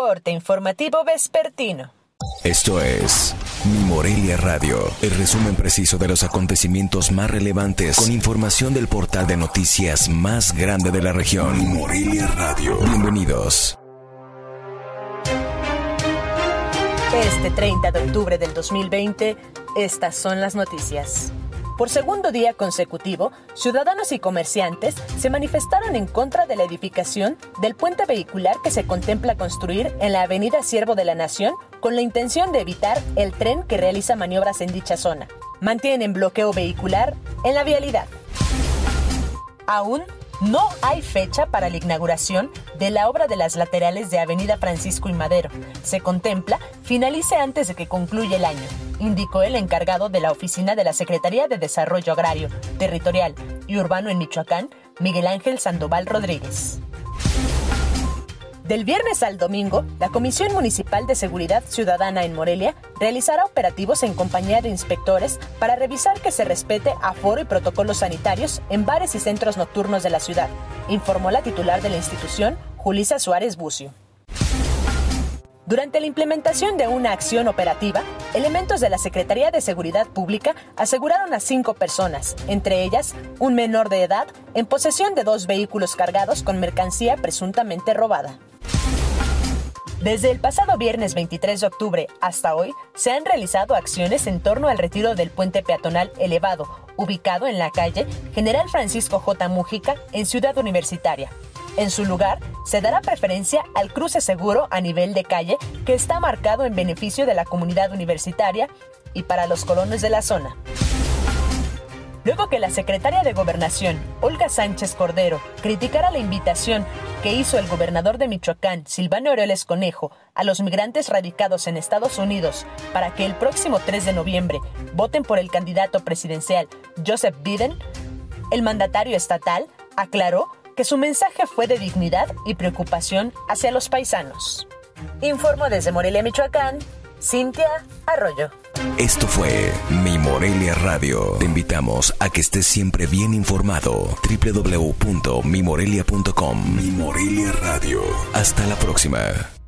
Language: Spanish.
corte informativo vespertino. Esto es Mi Morelia Radio, el resumen preciso de los acontecimientos más relevantes con información del portal de noticias más grande de la región. Mi Morelia Radio. Bienvenidos. Este 30 de octubre del 2020, estas son las noticias. Por segundo día consecutivo, ciudadanos y comerciantes se manifestaron en contra de la edificación del puente vehicular que se contempla construir en la avenida Siervo de la Nación con la intención de evitar el tren que realiza maniobras en dicha zona. Mantienen bloqueo vehicular en la vialidad. Aún no hay fecha para la inauguración de la obra de las laterales de Avenida Francisco y Madero. Se contempla finalice antes de que concluya el año, indicó el encargado de la oficina de la Secretaría de Desarrollo Agrario, Territorial y Urbano en Michoacán, Miguel Ángel Sandoval Rodríguez. Del viernes al domingo, la Comisión Municipal de Seguridad Ciudadana en Morelia realizará operativos en compañía de inspectores para revisar que se respete aforo y protocolos sanitarios en bares y centros nocturnos de la ciudad, informó la titular de la institución, Julisa Suárez Bucio. Durante la implementación de una acción operativa, elementos de la Secretaría de Seguridad Pública aseguraron a cinco personas, entre ellas un menor de edad, en posesión de dos vehículos cargados con mercancía presuntamente robada. Desde el pasado viernes 23 de octubre hasta hoy, se han realizado acciones en torno al retiro del puente peatonal elevado, ubicado en la calle General Francisco J. Mújica, en Ciudad Universitaria. En su lugar, se dará preferencia al cruce seguro a nivel de calle que está marcado en beneficio de la comunidad universitaria y para los colonos de la zona. Luego que la secretaria de Gobernación, Olga Sánchez Cordero, criticara la invitación que hizo el gobernador de Michoacán, Silvano Aureoles Conejo, a los migrantes radicados en Estados Unidos para que el próximo 3 de noviembre voten por el candidato presidencial Joseph Biden, el mandatario estatal aclaró que su mensaje fue de dignidad y preocupación hacia los paisanos. Informo desde Morelia, Michoacán, Cintia Arroyo. Esto fue Mi Morelia Radio. Te invitamos a que estés siempre bien informado. www.mimorelia.com Mi Morelia Radio. Hasta la próxima.